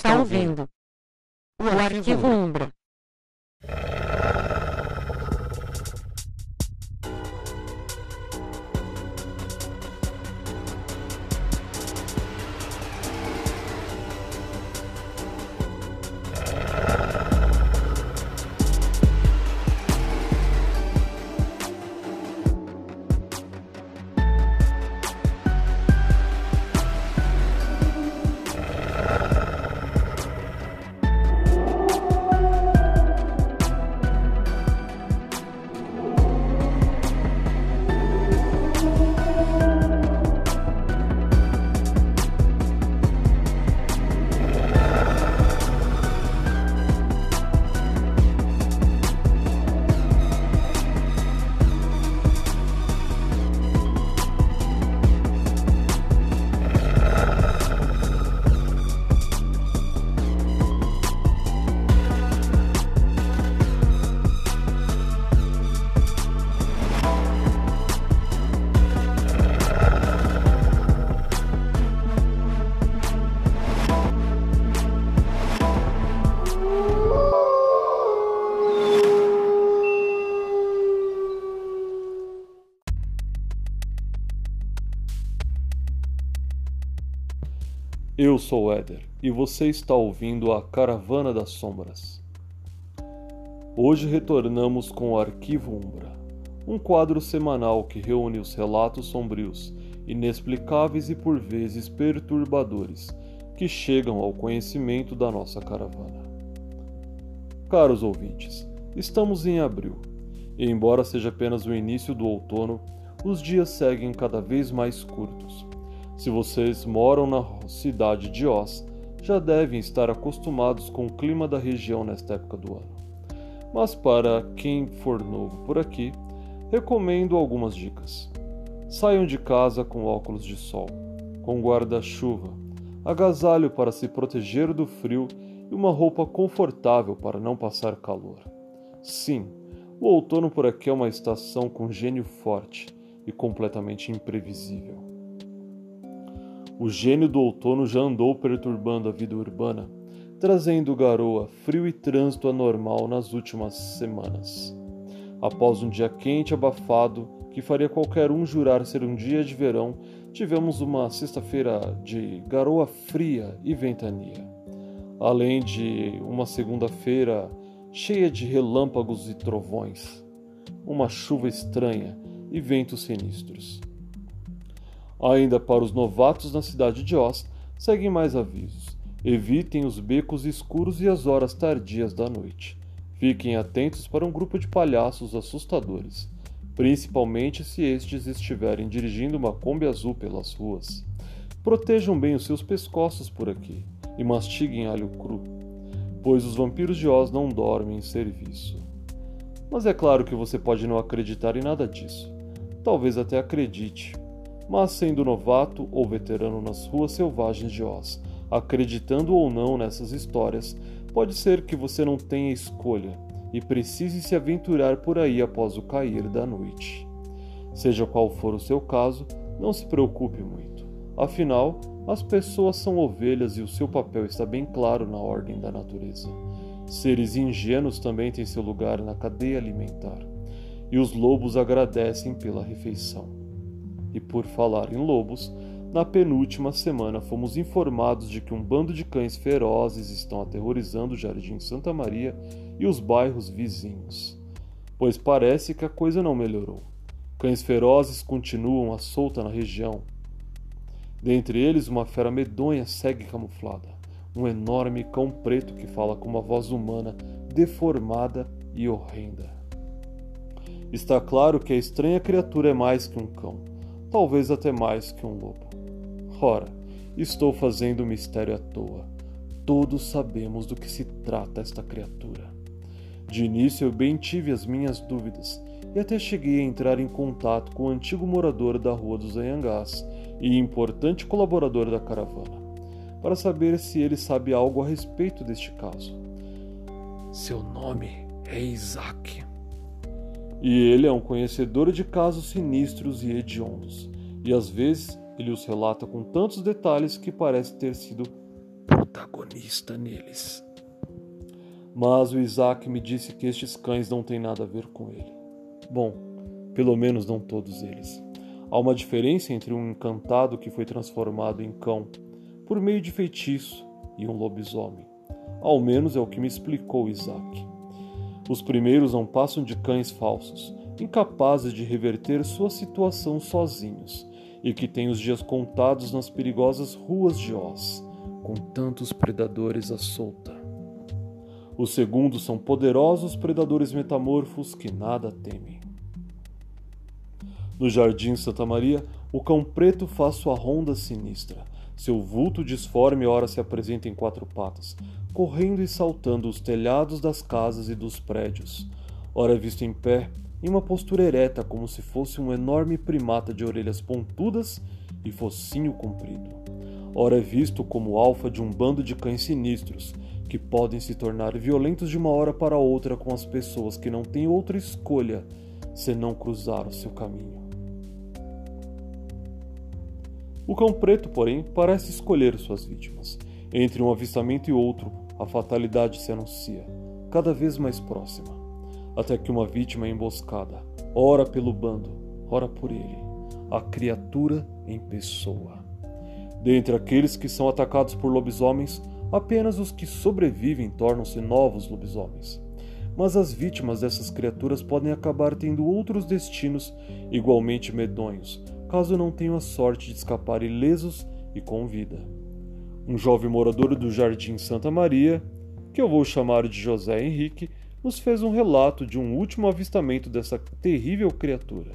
Está ouvindo o Arquivo Umbra. Eu sou Éder e você está ouvindo a Caravana das Sombras. Hoje retornamos com o Arquivo Umbra, um quadro semanal que reúne os relatos sombrios, inexplicáveis e por vezes perturbadores que chegam ao conhecimento da nossa caravana. Caros ouvintes, estamos em abril e, embora seja apenas o início do outono, os dias seguem cada vez mais curtos se vocês moram na cidade de Oz, já devem estar acostumados com o clima da região nesta época do ano. Mas para quem for novo por aqui, recomendo algumas dicas. Saiam de casa com óculos de sol, com guarda-chuva, agasalho para se proteger do frio e uma roupa confortável para não passar calor. Sim, o outono por aqui é uma estação com gênio forte e completamente imprevisível. O gênio do outono já andou perturbando a vida urbana, trazendo garoa, frio e trânsito anormal nas últimas semanas. Após um dia quente e abafado, que faria qualquer um jurar ser um dia de verão, tivemos uma sexta-feira de garoa fria e ventania, além de uma segunda-feira cheia de relâmpagos e trovões, uma chuva estranha e ventos sinistros. Ainda para os novatos na cidade de Oz, seguem mais avisos. Evitem os becos escuros e as horas tardias da noite. Fiquem atentos para um grupo de palhaços assustadores, principalmente se estes estiverem dirigindo uma Kombi azul pelas ruas. Protejam bem os seus pescoços por aqui e mastiguem alho cru, pois os vampiros de Oz não dormem em serviço. Mas é claro que você pode não acreditar em nada disso. Talvez até acredite, mas sendo novato ou veterano nas ruas selvagens de Oz, acreditando ou não nessas histórias, pode ser que você não tenha escolha e precise se aventurar por aí após o cair da noite. Seja qual for o seu caso, não se preocupe muito. Afinal, as pessoas são ovelhas e o seu papel está bem claro na ordem da natureza. Seres ingênuos também têm seu lugar na cadeia alimentar. E os lobos agradecem pela refeição. E por falar em lobos, na penúltima semana fomos informados de que um bando de cães ferozes estão aterrorizando o Jardim Santa Maria e os bairros vizinhos. Pois parece que a coisa não melhorou. Cães ferozes continuam à solta na região. Dentre eles, uma fera medonha segue camuflada. Um enorme cão preto que fala com uma voz humana, deformada e horrenda. Está claro que a estranha criatura é mais que um cão talvez até mais que um lobo. Ora, estou fazendo mistério à toa. Todos sabemos do que se trata esta criatura. De início eu bem tive as minhas dúvidas e até cheguei a entrar em contato com o antigo morador da Rua dos Anhangás e importante colaborador da caravana, para saber se ele sabe algo a respeito deste caso. Seu nome é Isaac. E ele é um conhecedor de casos sinistros e hediondos, e às vezes ele os relata com tantos detalhes que parece ter sido protagonista neles. Mas o Isaac me disse que estes cães não têm nada a ver com ele. Bom, pelo menos não todos eles. Há uma diferença entre um encantado que foi transformado em cão por meio de feitiço e um lobisomem. Ao menos é o que me explicou Isaac. Os primeiros não passam de cães falsos, incapazes de reverter sua situação sozinhos e que têm os dias contados nas perigosas ruas de Oz, com tantos predadores à solta. Os segundos são poderosos predadores metamorfos que nada temem. No Jardim Santa Maria, o cão preto faz sua ronda sinistra. Seu vulto disforme ora se apresenta em quatro patas, correndo e saltando os telhados das casas e dos prédios. Ora é visto em pé, em uma postura ereta como se fosse um enorme primata de orelhas pontudas e focinho comprido. Ora é visto como alfa de um bando de cães sinistros, que podem se tornar violentos de uma hora para outra com as pessoas que não têm outra escolha senão cruzar o seu caminho. O cão preto, porém, parece escolher suas vítimas. Entre um avistamento e outro, a fatalidade se anuncia, cada vez mais próxima até que uma vítima é emboscada, ora pelo bando, ora por ele, a criatura em pessoa. Dentre aqueles que são atacados por lobisomens, apenas os que sobrevivem tornam-se novos lobisomens. Mas as vítimas dessas criaturas podem acabar tendo outros destinos igualmente medonhos, caso não tenham a sorte de escapar ilesos e com vida. Um jovem morador do Jardim Santa Maria, que eu vou chamar de José Henrique, nos fez um relato de um último avistamento dessa terrível criatura,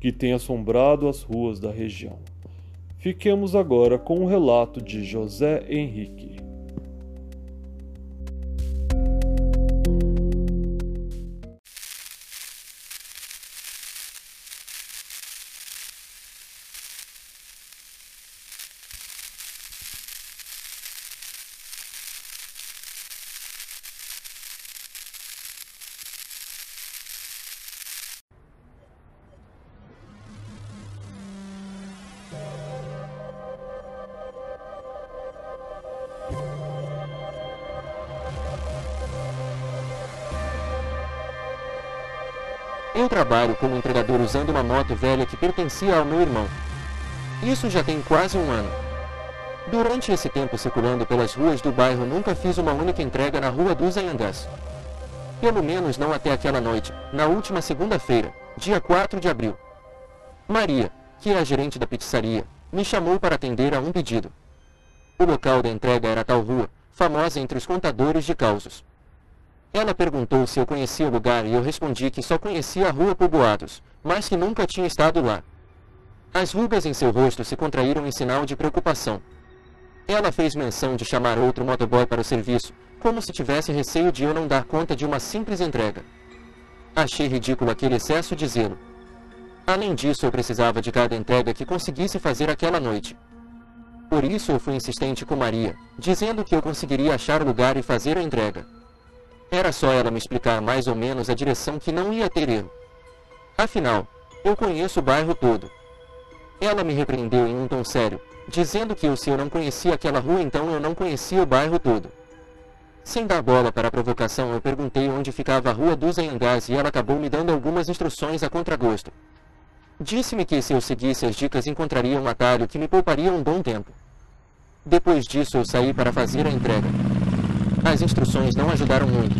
que tem assombrado as ruas da região. Fiquemos agora com o relato de José Henrique. Eu trabalho como entregador usando uma moto velha que pertencia ao meu irmão. Isso já tem quase um ano. Durante esse tempo circulando pelas ruas do bairro, nunca fiz uma única entrega na rua dos Anhangás. Pelo menos não até aquela noite, na última segunda-feira, dia 4 de abril. Maria, que é a gerente da pizzaria, me chamou para atender a um pedido. O local da entrega era tal rua, famosa entre os contadores de causos. Ela perguntou se eu conhecia o lugar e eu respondi que só conhecia a rua por boatos, mas que nunca tinha estado lá. As rugas em seu rosto se contraíram em sinal de preocupação. Ela fez menção de chamar outro motoboy para o serviço, como se tivesse receio de eu não dar conta de uma simples entrega. Achei ridículo aquele excesso de zelo. Além disso, eu precisava de cada entrega que conseguisse fazer aquela noite. Por isso eu fui insistente com Maria, dizendo que eu conseguiria achar o lugar e fazer a entrega. Era só ela me explicar mais ou menos a direção que não ia ter erro. Afinal, eu conheço o bairro todo. Ela me repreendeu em um tom sério, dizendo que eu, se eu não conhecia aquela rua, então eu não conhecia o bairro todo. Sem dar bola para a provocação, eu perguntei onde ficava a rua dos Anhangás e ela acabou me dando algumas instruções a contragosto. Disse-me que se eu seguisse as dicas encontraria um atalho que me pouparia um bom tempo. Depois disso, eu saí para fazer a entrega. As instruções não ajudaram muito.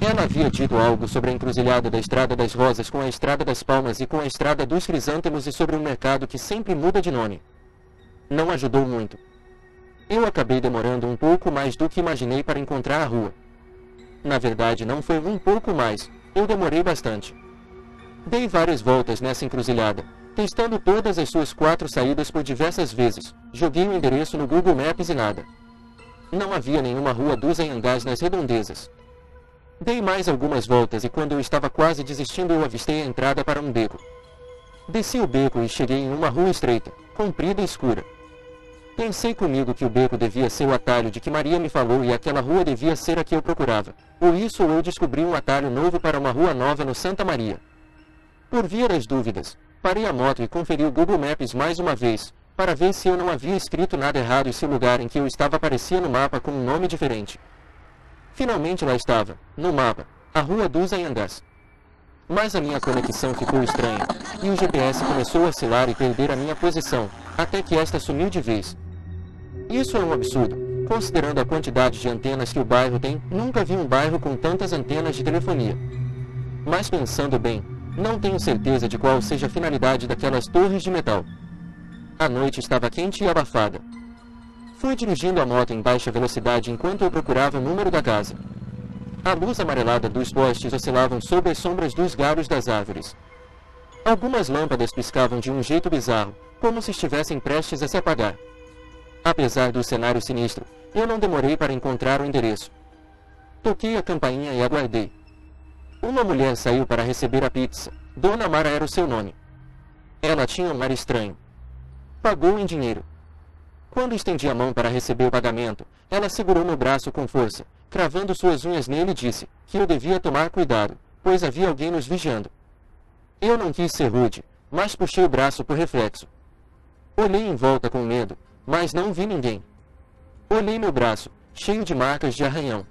Ela havia dito algo sobre a encruzilhada da Estrada das Rosas com a Estrada das Palmas e com a Estrada dos Crisântemos e sobre um mercado que sempre muda de nome. Não ajudou muito. Eu acabei demorando um pouco mais do que imaginei para encontrar a rua. Na verdade, não foi um pouco mais, eu demorei bastante. Dei várias voltas nessa encruzilhada, testando todas as suas quatro saídas por diversas vezes. Joguei o endereço no Google Maps e nada. Não havia nenhuma rua dos Anhangás nas redondezas. Dei mais algumas voltas e quando eu estava quase desistindo eu avistei a entrada para um beco. Desci o beco e cheguei em uma rua estreita, comprida e escura. Pensei comigo que o beco devia ser o atalho de que Maria me falou e aquela rua devia ser a que eu procurava. Por isso eu descobri um atalho novo para uma rua nova no Santa Maria. Por via das dúvidas, parei a moto e conferi o Google Maps mais uma vez, para ver se eu não havia escrito nada errado e se o lugar em que eu estava aparecia no mapa com um nome diferente. Finalmente lá estava, no mapa, a Rua dos Anhangás. Mas a minha conexão ficou estranha, e o GPS começou a oscilar e perder a minha posição, até que esta sumiu de vez. Isso é um absurdo, considerando a quantidade de antenas que o bairro tem, nunca vi um bairro com tantas antenas de telefonia. Mas pensando bem, não tenho certeza de qual seja a finalidade daquelas torres de metal. A noite estava quente e abafada. Fui dirigindo a moto em baixa velocidade enquanto eu procurava o número da casa. A luz amarelada dos postes oscilavam sob as sombras dos galhos das árvores. Algumas lâmpadas piscavam de um jeito bizarro, como se estivessem prestes a se apagar. Apesar do cenário sinistro, eu não demorei para encontrar o endereço. Toquei a campainha e aguardei. Uma mulher saiu para receber a pizza. Dona Mara era o seu nome. Ela tinha um ar estranho. Pagou em dinheiro. Quando estendi a mão para receber o pagamento, ela segurou meu braço com força, cravando suas unhas nele e disse que eu devia tomar cuidado, pois havia alguém nos vigiando. Eu não quis ser rude, mas puxei o braço por reflexo. Olhei em volta com medo, mas não vi ninguém. Olhei meu braço, cheio de marcas de arranhão.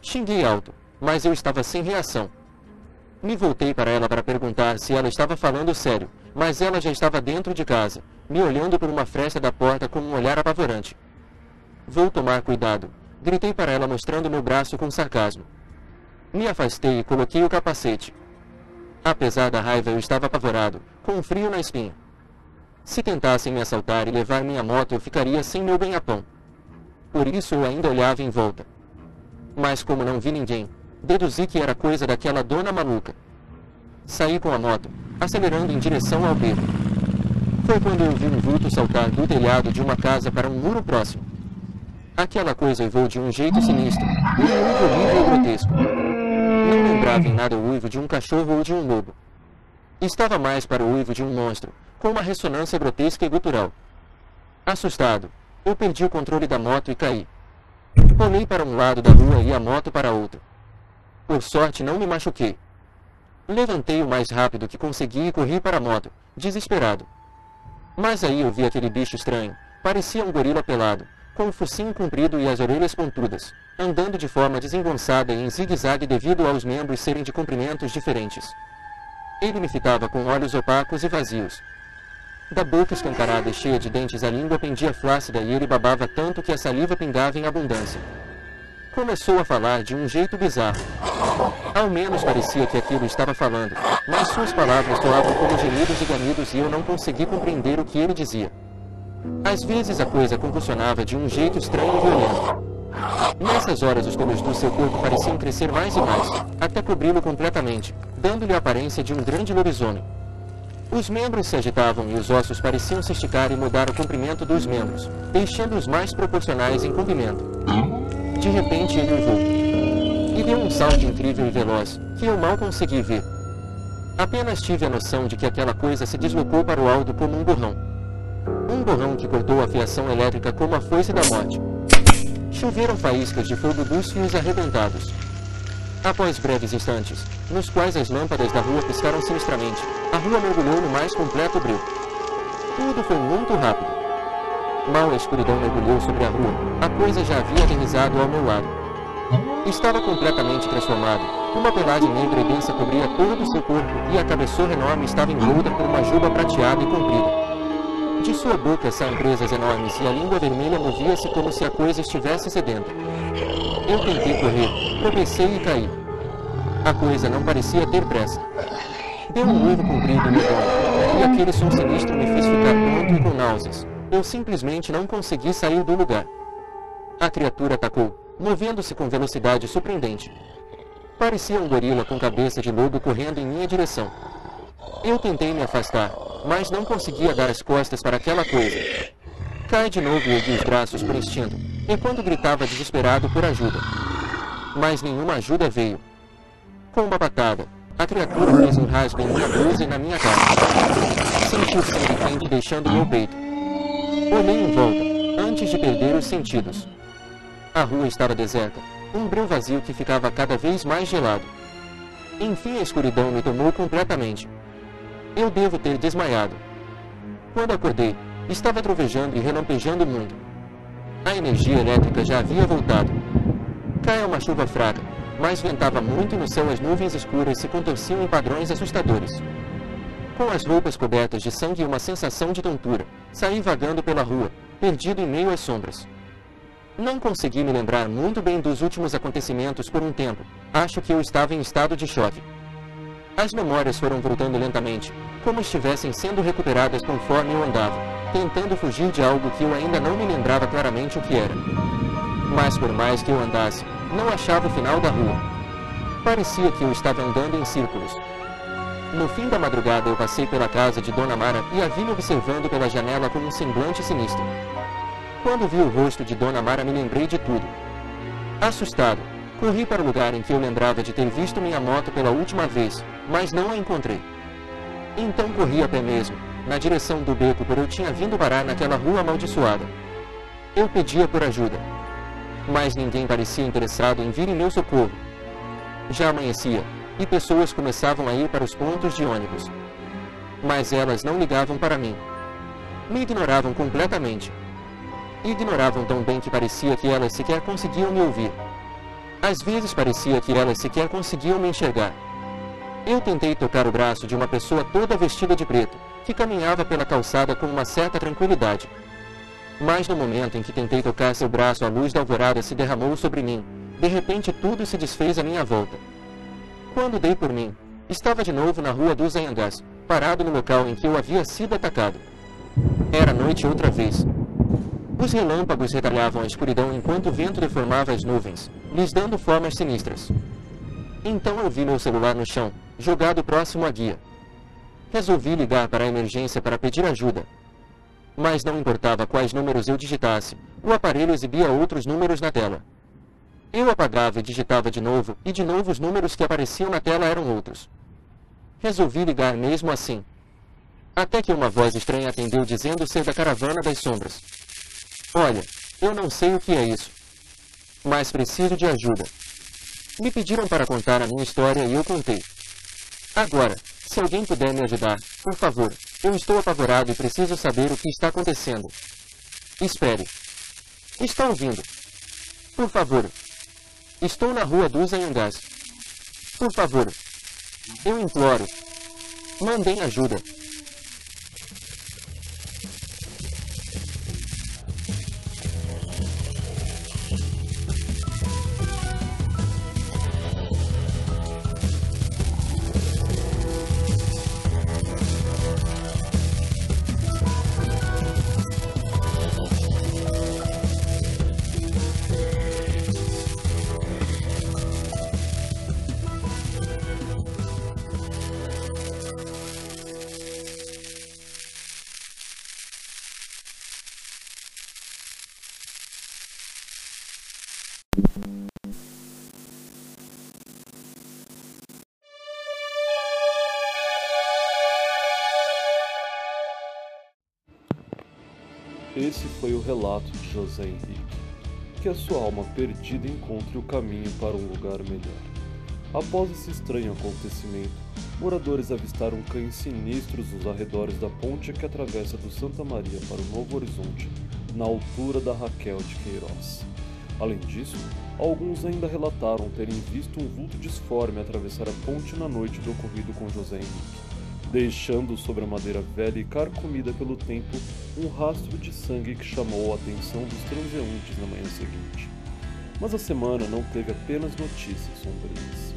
Xinguei alto, mas eu estava sem reação. Me voltei para ela para perguntar se ela estava falando sério, mas ela já estava dentro de casa, me olhando por uma fresta da porta com um olhar apavorante. Vou tomar cuidado, gritei para ela mostrando meu braço com sarcasmo. Me afastei e coloquei o capacete. Apesar da raiva, eu estava apavorado, com um frio na espinha. Se tentassem me assaltar e levar minha moto, eu ficaria sem meu ganha-pão. Por isso eu ainda olhava em volta. Mas como não vi ninguém, Deduzi que era coisa daquela dona maluca. Saí com a moto, acelerando em direção ao beco. Foi quando eu vi um vulto saltar do telhado de uma casa para um muro próximo. Aquela coisa uivou de um jeito sinistro, um uivo horrível e grotesco. Não lembrava em nada o uivo de um cachorro ou de um lobo. Estava mais para o uivo de um monstro, com uma ressonância grotesca e gutural. Assustado, eu perdi o controle da moto e caí. Olhei para um lado da rua e a moto para outro. Por sorte, não me machuquei. Levantei o mais rápido que consegui e corri para a moto, desesperado. Mas aí eu vi aquele bicho estranho. Parecia um gorila pelado, com o focinho comprido e as orelhas pontudas, andando de forma desengonçada e em zigue-zague devido aos membros serem de comprimentos diferentes. Ele me fitava com olhos opacos e vazios. Da boca escancarada e cheia de dentes a língua pendia flácida e ele babava tanto que a saliva pingava em abundância começou a falar de um jeito bizarro. Ao menos parecia que aquilo estava falando, mas suas palavras soavam como gemidos e gamidos e eu não consegui compreender o que ele dizia. Às vezes a coisa convulsionava de um jeito estranho e violento. Nessas horas os pelos do seu corpo pareciam crescer mais e mais, até cobri-lo completamente, dando-lhe a aparência de um grande lobisomem. Os membros se agitavam e os ossos pareciam se esticar e mudar o comprimento dos membros, deixando-os mais proporcionais em comprimento. De repente ele uivou. E deu um salto incrível e veloz, que eu mal consegui ver. Apenas tive a noção de que aquela coisa se deslocou para o alto como um borrão. Um borrão que cortou a fiação elétrica como a foice da morte. Choveram faíscas de fogo dos fios arrebentados. Após breves instantes, nos quais as lâmpadas da rua piscaram sinistramente, a rua mergulhou no mais completo breu. Tudo foi muito rápido. Mal a escuridão mergulhou sobre a rua, a coisa já havia aterrizado ao meu lado. Estava completamente transformado. Uma pelagem negra e densa cobria todo o seu corpo e a cabeçorra enorme estava envolta por uma juba prateada e comprida. De sua boca saem presas enormes e a língua vermelha movia-se como se a coisa estivesse sedenta. Eu tentei correr, tropecei e caí. A coisa não parecia ter pressa. Deu um uivo comprido e medonho, e aquele som sinistro me fez ficar tonto e com náuseas. Eu simplesmente não consegui sair do lugar. A criatura atacou, movendo-se com velocidade surpreendente. Parecia um gorila com cabeça de lobo correndo em minha direção. Eu tentei me afastar, mas não conseguia dar as costas para aquela coisa. Cai de novo e os braços por instinto, enquanto gritava desesperado por ajuda. Mas nenhuma ajuda veio. Com uma patada, a criatura fez um rasgo em minha blusa e na minha cara. Senti o sangue quente deixando meu peito. Olhei em volta, antes de perder os sentidos. A rua estava deserta, um breu vazio que ficava cada vez mais gelado. Enfim a escuridão me tomou completamente. Eu devo ter desmaiado. Quando acordei, estava trovejando e relampejando muito. A energia elétrica já havia voltado. Caia uma chuva fraca, mas ventava muito e no céu as nuvens escuras se contorciam em padrões assustadores. Com as roupas cobertas de sangue e uma sensação de tontura, saí vagando pela rua, perdido em meio às sombras. Não consegui me lembrar muito bem dos últimos acontecimentos por um tempo. Acho que eu estava em estado de choque. As memórias foram voltando lentamente, como estivessem sendo recuperadas conforme eu andava, tentando fugir de algo que eu ainda não me lembrava claramente o que era. Mas por mais que eu andasse, não achava o final da rua. Parecia que eu estava andando em círculos. No fim da madrugada eu passei pela casa de Dona Mara e a vi me observando pela janela com um semblante sinistro. Quando vi o rosto de Dona Mara me lembrei de tudo. Assustado, corri para o lugar em que eu lembrava de ter visto minha moto pela última vez, mas não a encontrei. Então corri a pé mesmo, na direção do beco por eu tinha vindo parar naquela rua amaldiçoada. Eu pedia por ajuda, mas ninguém parecia interessado em vir em meu socorro. Já amanhecia, e pessoas começavam a ir para os pontos de ônibus. Mas elas não ligavam para mim. Me ignoravam completamente. Ignoravam tão bem que parecia que elas sequer conseguiam me ouvir. Às vezes parecia que elas sequer conseguiam me enxergar. Eu tentei tocar o braço de uma pessoa toda vestida de preto, que caminhava pela calçada com uma certa tranquilidade. Mas no momento em que tentei tocar seu braço, a luz da alvorada se derramou sobre mim. De repente tudo se desfez à minha volta. Quando dei por mim, estava de novo na rua dos Anhangás, parado no local em que eu havia sido atacado. Era noite outra vez. Os relâmpagos retalhavam a escuridão enquanto o vento deformava as nuvens, lhes dando formas sinistras. Então eu vi meu celular no chão, jogado próximo à guia. Resolvi ligar para a emergência para pedir ajuda. Mas não importava quais números eu digitasse, o aparelho exibia outros números na tela. Eu apagava e digitava de novo, e de novo os números que apareciam na tela eram outros. Resolvi ligar mesmo assim. Até que uma voz estranha atendeu dizendo ser da caravana das sombras. Olha, eu não sei o que é isso, mas preciso de ajuda. Me pediram para contar a minha história e eu contei. Agora, se alguém puder me ajudar, por favor, eu estou apavorado e preciso saber o que está acontecendo. Espere. Está ouvindo? Por favor. Estou na rua dos Anhangás. Por favor. Eu imploro. Mandem ajuda. Esse foi o relato de José Henrique. Que a sua alma perdida encontre o caminho para um lugar melhor. Após esse estranho acontecimento, moradores avistaram cães sinistros nos arredores da ponte que atravessa do Santa Maria para o Novo Horizonte, na altura da Raquel de Queiroz. Além disso, alguns ainda relataram terem visto um vulto disforme atravessar a ponte na noite do ocorrido com José Henrique deixando sobre a madeira velha e carcomida pelo tempo um rastro de sangue que chamou a atenção dos transeuntes na manhã seguinte. Mas a semana não teve apenas notícias sombrias.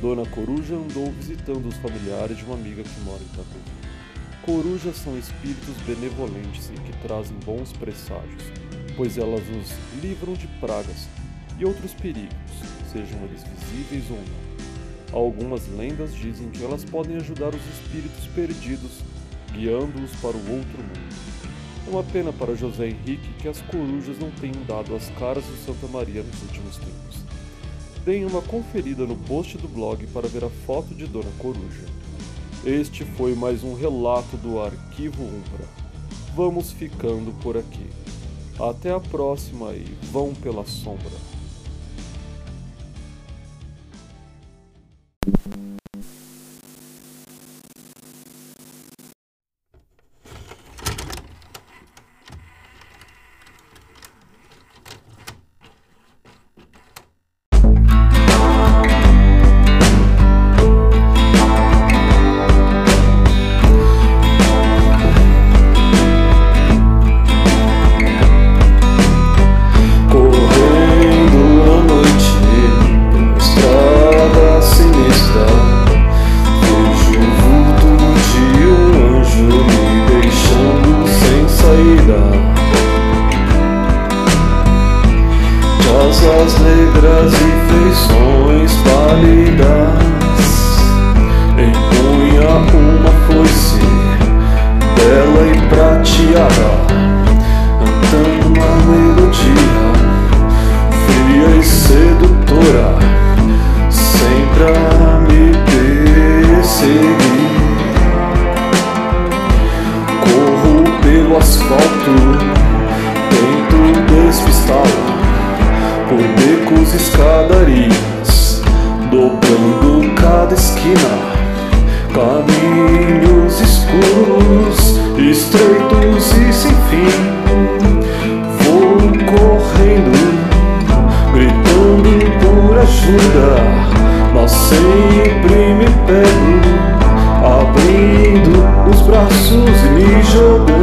Dona Coruja andou visitando os familiares de uma amiga que mora em Itapevi. Corujas são espíritos benevolentes e que trazem bons presságios, pois elas nos livram de pragas e outros perigos, sejam eles visíveis ou não. Algumas lendas dizem que elas podem ajudar os espíritos perdidos, guiando-os para o outro mundo. É uma pena para José Henrique que as corujas não tenham dado as caras do Santa Maria nos últimos tempos. Deem uma conferida no post do blog para ver a foto de Dona Coruja. Este foi mais um relato do Arquivo Umbra. Vamos ficando por aqui. Até a próxima e vão pela sombra. Prateada, cantando uma melodia fria e sedutora, sempre a me perseguir. Corro pelo asfalto, tento despistá-la por becos e escadarias, dobrando cada esquina. Caminhos escuros, estreitos e sem fim. Vou correndo, gritando por ajuda, mas sempre me pego, abrindo os braços e me jogando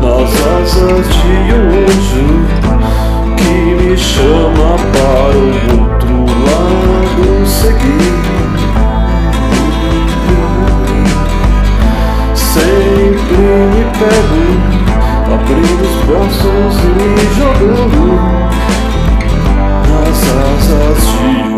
nas asas de um anjo que me chama para o outro lado seguir. Abrindo os braços e jogando Nas asas de